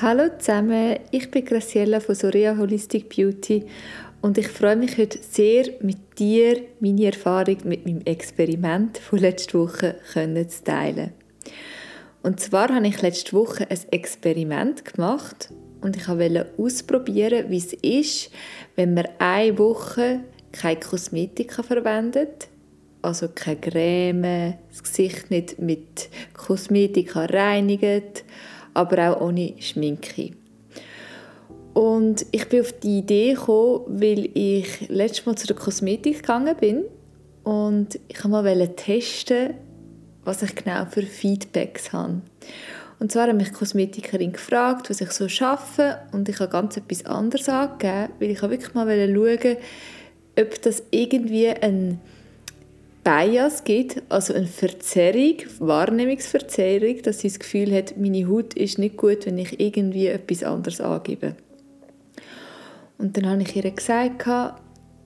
Hallo zusammen, ich bin Graciela von Soria Holistic Beauty und ich freue mich heute sehr, mit dir meine Erfahrung mit meinem Experiment von letzter Woche zu teilen. Und zwar habe ich letzte Woche ein Experiment gemacht und ich wollte ausprobieren, wie es ist, wenn man eine Woche keine Kosmetika verwendet, also keine Creme, das Gesicht nicht mit Kosmetika reinigt, aber auch ohne Schminke. Und ich bin auf die Idee gekommen, weil ich letztes Mal zu der Kosmetik gegangen bin und ich wollte mal testen, was ich genau für Feedbacks habe. Und zwar hat mich die Kosmetikerin gefragt, was ich so schaffe und ich habe ganz etwas anderes angegeben, weil ich wirklich mal schauen ob das irgendwie ein Bias gibt, also eine Verzerrung, Wahrnehmungsverzerrung, dass sie das Gefühl hat, meine Haut ist nicht gut, wenn ich irgendwie etwas anderes angebe. Und dann habe ich ihr gesagt,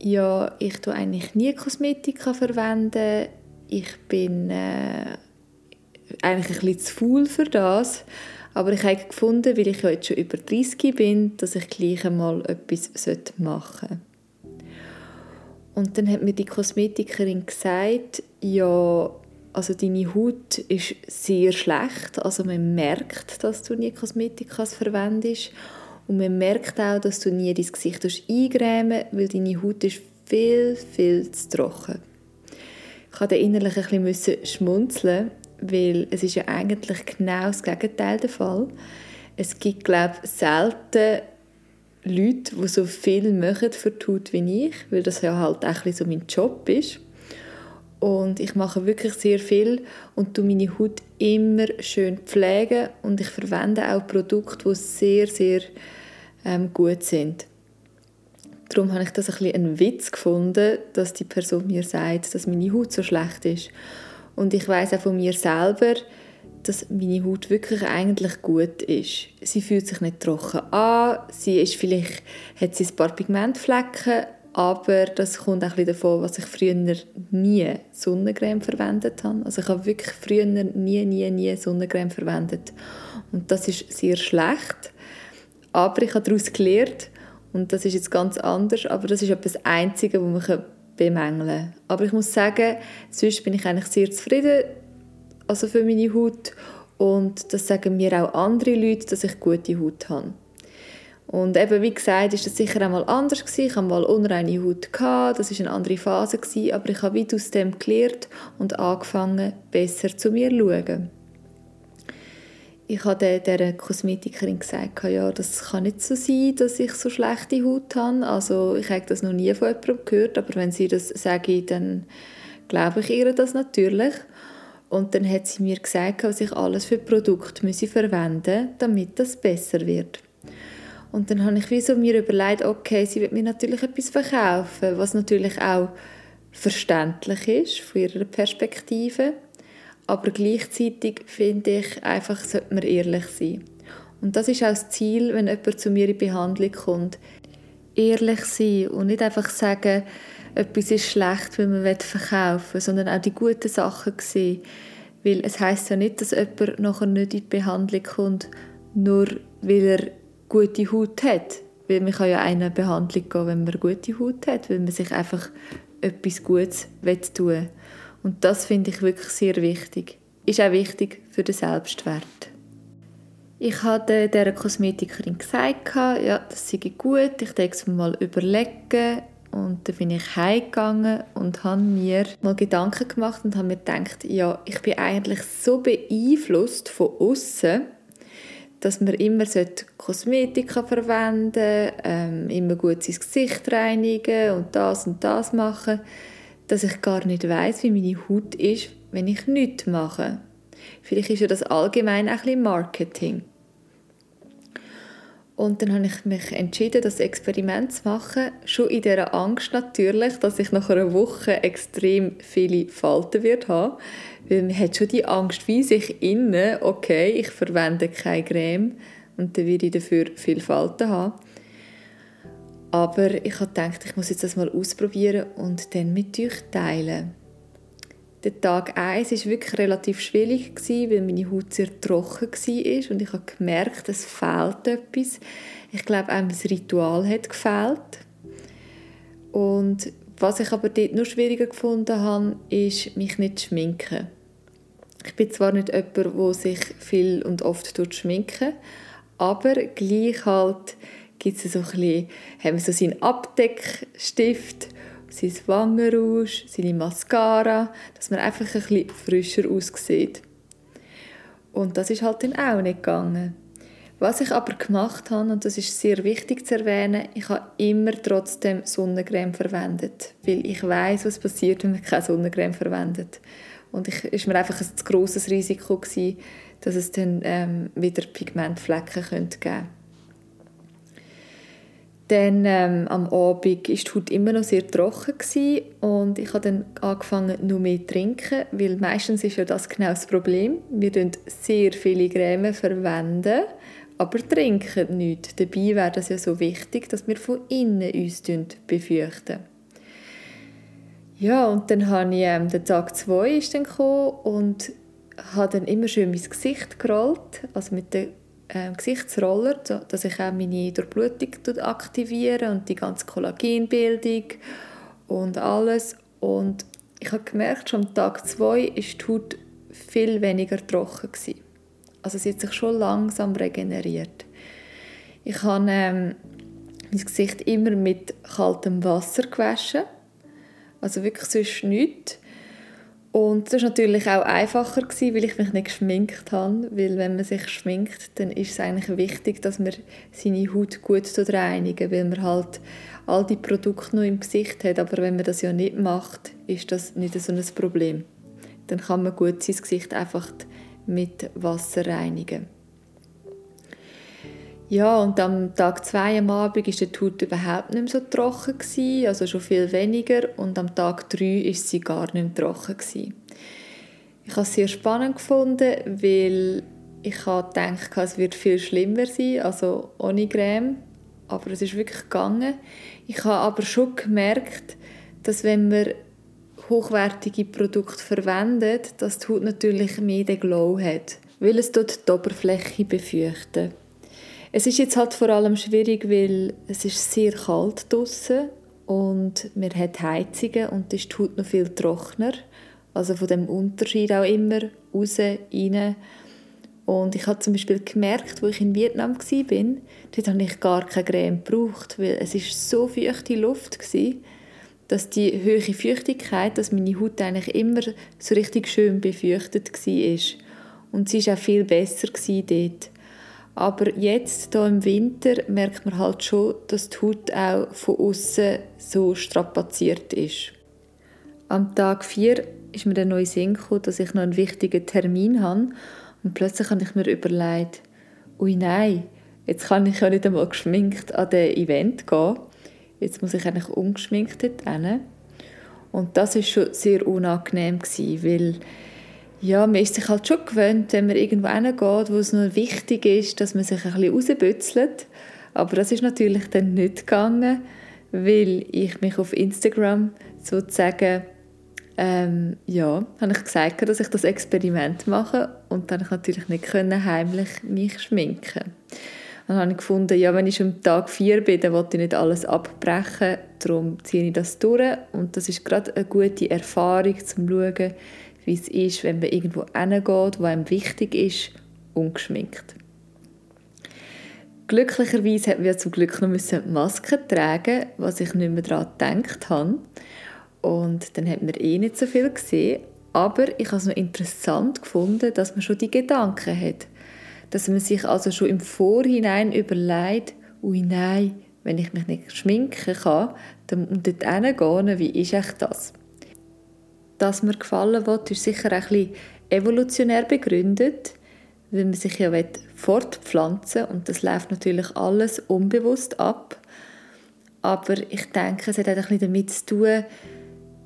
ja, ich tue eigentlich nie Kosmetika verwenden, ich bin äh, eigentlich ein bisschen zu faul für das, aber ich habe gefunden, weil ich ja jetzt schon über 30 bin, dass ich gleich einmal etwas machen sollte. Und dann hat mir die Kosmetikerin gesagt, ja, also deine Haut ist sehr schlecht, also man merkt, dass du nie Kosmetika verwendest und man merkt auch, dass du nie dein Gesicht eingrämen weil deine Haut ist viel, viel zu trocken. Ich musste innerlich ein bisschen schmunzeln, weil es ist ja eigentlich genau das Gegenteil der Fall. Es gibt, glaube ich, selten Leute, die so viel machen für die Haut wie ich, weil das ja halt auch so mein Job ist. Und ich mache wirklich sehr viel und tu meine Haut immer schön pflegen und ich verwende auch Produkte, die sehr, sehr ähm, gut sind. Darum habe ich das ein bisschen einen Witz gefunden, dass die Person mir sagt, dass meine Haut so schlecht ist. Und ich weiß auch von mir selber, dass meine Haut wirklich eigentlich gut ist. Sie fühlt sich nicht trocken an, sie ist vielleicht, hat sie ein paar Pigmentflecken, aber das kommt auch davon, was ich früher nie Sonnencreme verwendet habe. Also ich habe wirklich früher nie, nie, nie Sonnencreme verwendet. Und das ist sehr schlecht. Aber ich habe daraus gelernt und das ist jetzt ganz anders, aber das ist etwas Einzige, was man bemängeln kann. Aber ich muss sagen, sonst bin ich eigentlich sehr zufrieden also für meine Haut. Und das sagen mir auch andere Leute, dass ich gute Haut habe. Und eben, wie gesagt, ist das sicher einmal anders gewesen. Ich hatte mal unreine Haut, gehabt. das war eine andere Phase, gewesen. aber ich habe weit aus dem gelernt und angefangen, besser zu mir zu schauen. Ich habe der Kosmetikerin gesagt, ja, das kann nicht so sein, dass ich so schlechte Haut habe. Also ich habe das noch nie von jemandem gehört, aber wenn sie das sagen, dann glaube ich ihr das natürlich. Und dann hat sie mir gesagt, was ich alles für Produkte müsse verwenden damit das besser wird. Und dann habe ich wie so mir überlegt, okay, sie wird mir natürlich etwas verkaufen, was natürlich auch verständlich ist von ihrer Perspektive. Aber gleichzeitig finde ich, einfach sollte man ehrlich sein. Und das ist auch das Ziel, wenn jemand zu mir in Behandlung kommt. Ehrlich sein und nicht einfach sagen, etwas ist schlecht, weil man verkaufen will, sondern auch die guten Sachen sehen. Weil es heißt ja nicht, dass jemand nachher nicht in die Behandlung kommt, nur weil er gute Haut hat. Weil man kann ja eine Behandlung gehen, wenn man gute Haut hat, weil man sich einfach etwas Gutes tun will. Und das finde ich wirklich sehr wichtig. Ist auch wichtig für den Selbstwert. Ich hatte der Kosmetikerin gesagt, ja, das sei gut, ich denke es mir mal überlegen, und dann bin ich heimgegangen und habe mir mal Gedanken gemacht und habe mir gedacht, ja, ich bin eigentlich so beeinflusst von außen, dass man immer Kosmetika verwenden ähm, immer gut sein Gesicht reinigen und das und das machen, dass ich gar nicht weiß, wie meine Haut ist, wenn ich nichts mache. Vielleicht ist ja das allgemein ein bisschen Marketing. Und dann habe ich mich entschieden, das Experiment zu machen. Schon in dieser Angst natürlich, dass ich nach einer Woche extrem viele Falten wird haben. Weil man hat schon die Angst wie sich innen, okay, ich verwende keine Creme und dann werde ich dafür viele Falten haben. Aber ich habe gedacht, ich muss jetzt das mal ausprobieren und dann mit euch teilen. Der Tag 1 war wirklich relativ schwierig, weil meine Haut sehr trocken war und ich habe gemerkt, es fehlt etwas. Ich glaube, auch mein Ritual hat gefehlt. Und was ich aber dort noch schwieriger gefunden habe, ist, mich nicht zu schminken. Ich bin zwar nicht jemand, der sich viel und oft schminken aber gleich halt gibt es so ein bisschen, haben wir so seinen Abdeckstift sein Wangenrouge, seine Mascara, dass man einfach ein bisschen frischer aussieht. Und das ist halt dann auch nicht gegangen. Was ich aber gemacht habe, und das ist sehr wichtig zu erwähnen, ich habe immer trotzdem Sonnencreme verwendet, weil ich weiß, was passiert, wenn man keine Sonnencreme verwendet. Und ich ist mir einfach ein zu grosses Risiko gewesen, dass es dann ähm, wieder Pigmentflecken geben könnte. Dann ähm, am Abend war die Haut immer noch sehr trocken und ich habe dann angefangen, nur mehr zu trinken, weil meistens ist ja das genau das Problem. Wir verwenden sehr viele Creme, verwenden, aber trinken nichts. Dabei wäre das ja so wichtig, dass wir von innen uns befürchten. Ja, und dann habe ich, ähm, der Tag 2 ist dann gekommen und habe dann immer schön mein Gesicht gerollt, also mit der ähm, Gesichtsroller, so, dass ich auch meine Durchblutung aktiviere und die ganze Kollagenbildung und alles. Und ich habe gemerkt, schon am Tag 2 ist die Haut viel weniger trocken gewesen. Also sie hat sich schon langsam regeneriert. Ich habe ähm, mein Gesicht immer mit kaltem Wasser gewaschen. Also wirklich sonst nichts. Und das war natürlich auch einfacher, gewesen, weil ich mich nicht geschminkt habe. Weil wenn man sich schminkt, dann ist es eigentlich wichtig, dass man seine Haut gut reinigen weil man halt all die Produkte noch im Gesicht hat. Aber wenn man das ja nicht macht, ist das nicht so ein Problem. Dann kann man gut sein Gesicht einfach mit Wasser reinigen. Ja, und am Tag 2 am Abend war die Haut überhaupt nicht mehr so trocken, gewesen, also schon viel weniger. Und am Tag 3 ist sie gar nicht mehr trocken. Gewesen. Ich habe es sehr spannend gefunden, weil ich habe gedacht, es wird viel schlimmer sein, also ohne Creme. Aber es ist wirklich gegangen. Ich habe aber schon gemerkt, dass wenn man hochwertige Produkte verwendet, dass die Haut natürlich mehr den Glow hat, weil es dort die Oberfläche befürchtet. Es ist jetzt halt vor allem schwierig, weil es ist sehr kalt draußen und man hat Heizungen und ist die Haut noch viel trockener. Also von dem Unterschied auch immer raus, rein. Und ich habe zum Beispiel gemerkt, wo ich in Vietnam war, dort habe ich gar keine Creme gebraucht, weil es ist so feuchte Luft war, dass die hohe Feuchtigkeit, dass meine Haut eigentlich immer so richtig schön befeuchtet war. Und sie war auch viel besser dort. Aber jetzt, hier im Winter, merkt man halt schon, dass die Haut auch von außen so strapaziert ist. Am Tag 4 ist mir dann neu Sinn gekommen, dass ich noch einen wichtigen Termin habe. Und plötzlich habe ich mir überlegt, ui nein, jetzt kann ich ja nicht einmal geschminkt an das Event gehen. Jetzt muss ich eigentlich ungeschminkt dorthin. Und das war schon sehr unangenehm, weil ja, man ist sich halt schon gewöhnt, wenn man irgendwo hingeht, wo es nur wichtig ist, dass man sich ein bisschen rausbützelt. Aber das ist natürlich dann nicht gegangen, weil ich mich auf Instagram sozusagen ähm, ja, habe ich gesagt, dass ich das Experiment mache und dann ich natürlich nicht können, heimlich mich schminken. Dann habe ich gefunden, ja, wenn ich schon am Tag 4 bin, dann wollte ich nicht alles abbrechen, darum ziehe ich das durch und das ist gerade eine gute Erfahrung, zum zu schauen, wie es ist, wenn man irgendwo hingeht, wo einem wichtig ist, ungeschminkt. Glücklicherweise hatten wir zum Glück noch Masken tragen, was ich nicht mehr daran gedacht habe. Und dann hat man eh nicht so viel gesehen. Aber ich habe es noch interessant gefunden, dass man schon die Gedanken hat. Dass man sich also schon im Vorhinein überlegt, ui nein, wenn ich mich nicht schminken kann, dann und dort hingehen, wie ist echt das? Dass mir gefallen wird, ist sicher ein bisschen evolutionär begründet, weil man sich ja fortpflanzen und das läuft natürlich alles unbewusst ab. Aber ich denke, es hat ein bisschen damit zu tun,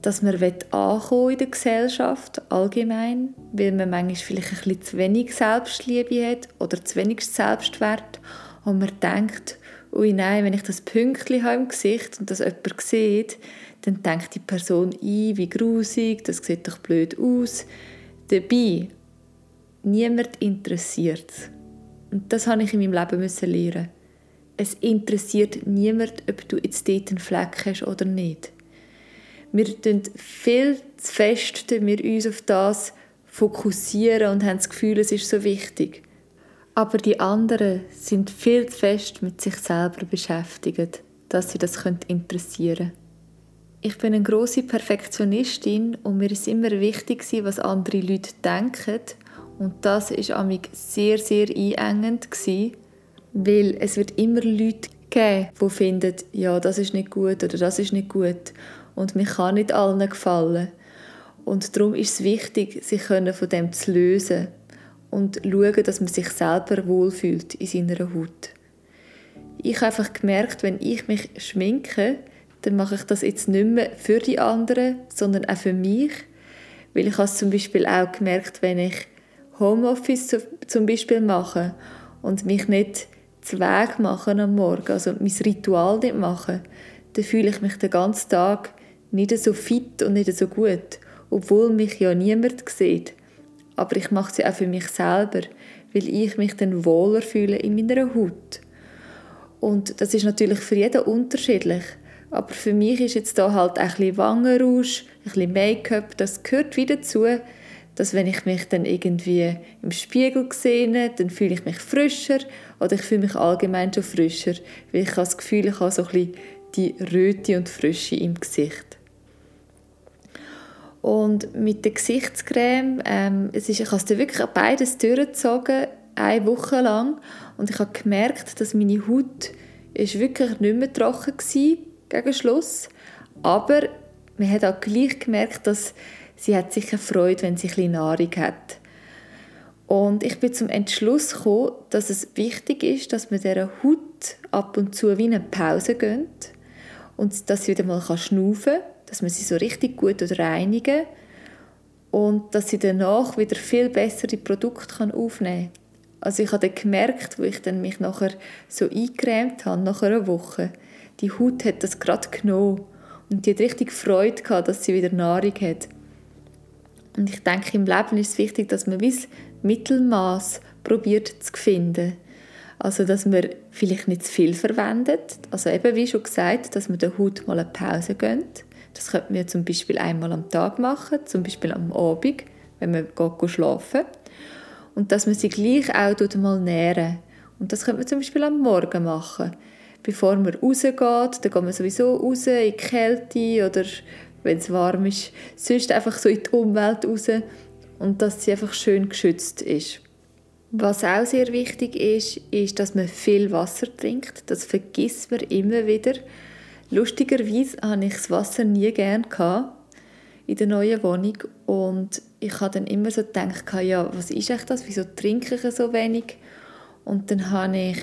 dass man ankommen in der Gesellschaft allgemein, weil man manchmal vielleicht ein bisschen zu wenig Selbstliebe hat oder zu wenig Selbstwert und man denkt, ui nein, wenn ich das Pünktchen habe im Gesicht und das jemand sieht, dann denkt die Person ein, wie grusig, das sieht doch blöd aus. Dabei, niemand interessiert es. Und das habe ich in meinem Leben müssen lernen. Es interessiert niemand, ob du jetzt dort einen Fleck hast oder nicht. Wir tun viel zu fest wir uns auf das fokussieren und haben das Gefühl, es ist so wichtig. Aber die anderen sind viel zu fest mit sich selber beschäftigt, dass sie das interessieren können. Ich bin eine große Perfektionistin und mir ist immer wichtig, was andere Leute denken. Und das ist amig sehr, sehr einengend weil es wird immer Leute geben, die finden, ja, das ist nicht gut oder das ist nicht gut und mir kann nicht allen gefallen. Und darum ist es wichtig, sich von dem zu lösen und schauen, dass man sich selber wohlfühlt in seiner Haut. Ich habe einfach gemerkt, wenn ich mich schminke, dann mache ich das jetzt nicht mehr für die anderen, sondern auch für mich. Weil ich habe es zum Beispiel auch gemerkt, wenn ich Homeoffice zum Beispiel mache und mich nicht Weg mache am Morgen, also mein Ritual nicht mache, dann fühle ich mich den ganzen Tag nicht so fit und nicht so gut, obwohl mich ja niemand sieht. Aber ich mache ja auch für mich selber, weil ich mich dann wohler fühle in meiner Haut. Und das ist natürlich für jeden unterschiedlich. Aber für mich ist jetzt da halt ein bisschen Wangenrouge, ein bisschen Make-up, das gehört wieder dazu, dass wenn ich mich dann irgendwie im Spiegel sehe, dann fühle ich mich frischer oder ich fühle mich allgemein schon frischer, weil ich habe das Gefühl, ich habe so ein bisschen die Röte und Frische im Gesicht. Und mit der Gesichtscreme, ähm, es ist, ich habe es wirklich beides durchgezogen, eine Woche lang. Und ich habe gemerkt, dass meine Haut ist wirklich nicht mehr trocken war gegen Schluss. Aber man hat auch gleich gemerkt, dass sie hat sicher Freude, wenn sie ein Nahrung hat. Und ich bin zum Entschluss gekommen, dass es wichtig ist, dass man dieser Haut ab und zu wie eine Pause gönnt und dass sie wieder mal schnaufen kann dass man sie so richtig gut reinigen kann und dass sie danach wieder viel besser die Produkte aufnehmen kann. Also ich habe dann gemerkt, wo ich dann mich nachher so eingecremt habe, nach einer Woche, die Haut hat das gerade genommen und die hat richtig Freude gehabt, dass sie wieder Nahrung hat. Und ich denke, im Leben ist es wichtig, dass man das Mittelmaß probiert zu finden. Also, dass man vielleicht nicht zu viel verwendet. Also eben, wie schon gesagt, dass man der Haut mal eine Pause gönnt. Das könnte man zum Beispiel einmal am Tag machen, zum Beispiel am Abend, wenn man geht schlafen Und dass man sie gleich auch mal nähren. Und das könnte man zum Beispiel am Morgen machen. Bevor man rausgeht, dann geht man sowieso raus in die Kälte oder wenn es warm ist, sonst einfach so in die Umwelt raus und dass sie einfach schön geschützt ist. Was auch sehr wichtig ist, ist, dass man viel Wasser trinkt. Das vergisst man immer wieder. Lustigerweise hatte ich das Wasser nie gerne in der neuen Wohnung und ich habe dann immer so gedacht, ja, was ist echt das, wieso trinke ich so wenig? Und dann habe ich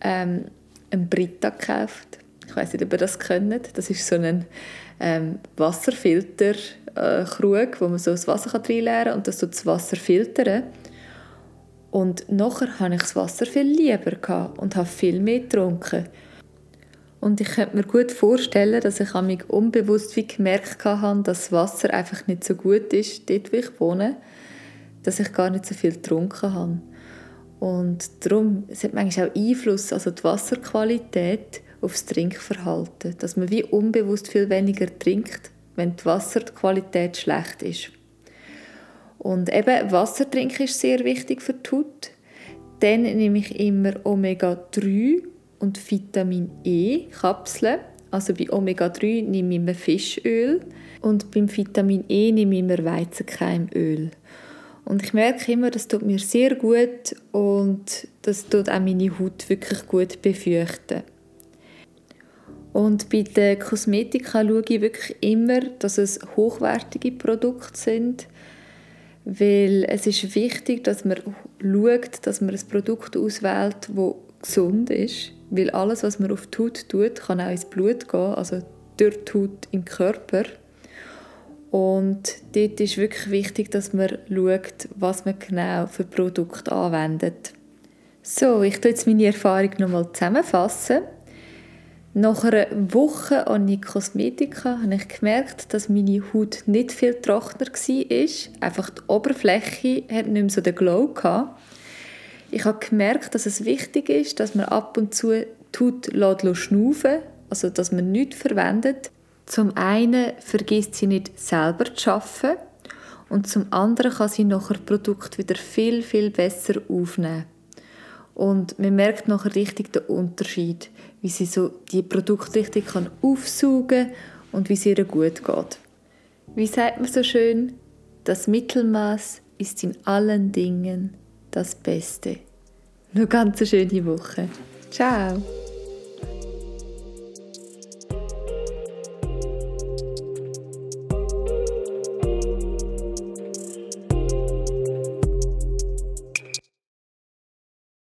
ähm, einen Brita gekauft. Ich weiß nicht, ob ihr das kennt. Das ist so ein ähm, Wasserfilter-Krug, äh, wo man so das Wasser reinleeren kann und das so das Wasser filtern. Und nachher hatte ich das Wasser viel lieber und habe viel mehr getrunken. Und ich könnte mir gut vorstellen, dass ich mich unbewusst wie gemerkt habe, dass das Wasser einfach nicht so gut ist, dort wo ich wohne, dass ich gar nicht so viel getrunken habe. Und darum, es hat manchmal auch Einfluss, also die Wasserqualität aufs Trinkverhalten, dass man wie unbewusst viel weniger trinkt, wenn die Wasserqualität schlecht ist. Und eben Wasser trinken ist sehr wichtig für die Haut. Dann nehme ich immer Omega-3 und Vitamin E Kapseln. Also bei Omega-3 nehme ich immer Fischöl und beim Vitamin E nehme ich immer Weizenkeimöl. Und ich merke immer, das tut mir sehr gut und das tut auch meine Haut wirklich gut befürchten. Und bei den Kosmetika schaue ich wirklich immer, dass es hochwertige Produkte sind, weil es ist wichtig, dass man schaut, dass man ein Produkt auswählt, das gesund ist weil alles, was man auf die Haut tut, kann auch ins Blut gehen, also durch die Haut im Körper. Und dort ist wirklich wichtig, dass man schaut, was man genau für Produkte anwendet. So, ich tue jetzt meine Erfahrung nochmal zusammenfassen. Nach einer Woche ohne Kosmetika habe ich gemerkt, dass meine Haut nicht viel trockener war. Einfach die Oberfläche hat nicht mehr so den Glow gehabt. Ich habe gemerkt, dass es wichtig ist, dass man ab und zu die Haut schnaufen also dass man nichts verwendet. Zum einen vergisst sie nicht selber zu arbeiten und zum anderen kann sie nachher Produkt wieder viel, viel besser aufnehmen. Und man merkt nachher richtig den Unterschied, wie sie so die Produkte richtig kann aufsaugen und wie es ihr gut geht. Wie sagt man so schön? Das Mittelmaß ist in allen Dingen das Beste. Eine ganz schöne Woche. Ciao!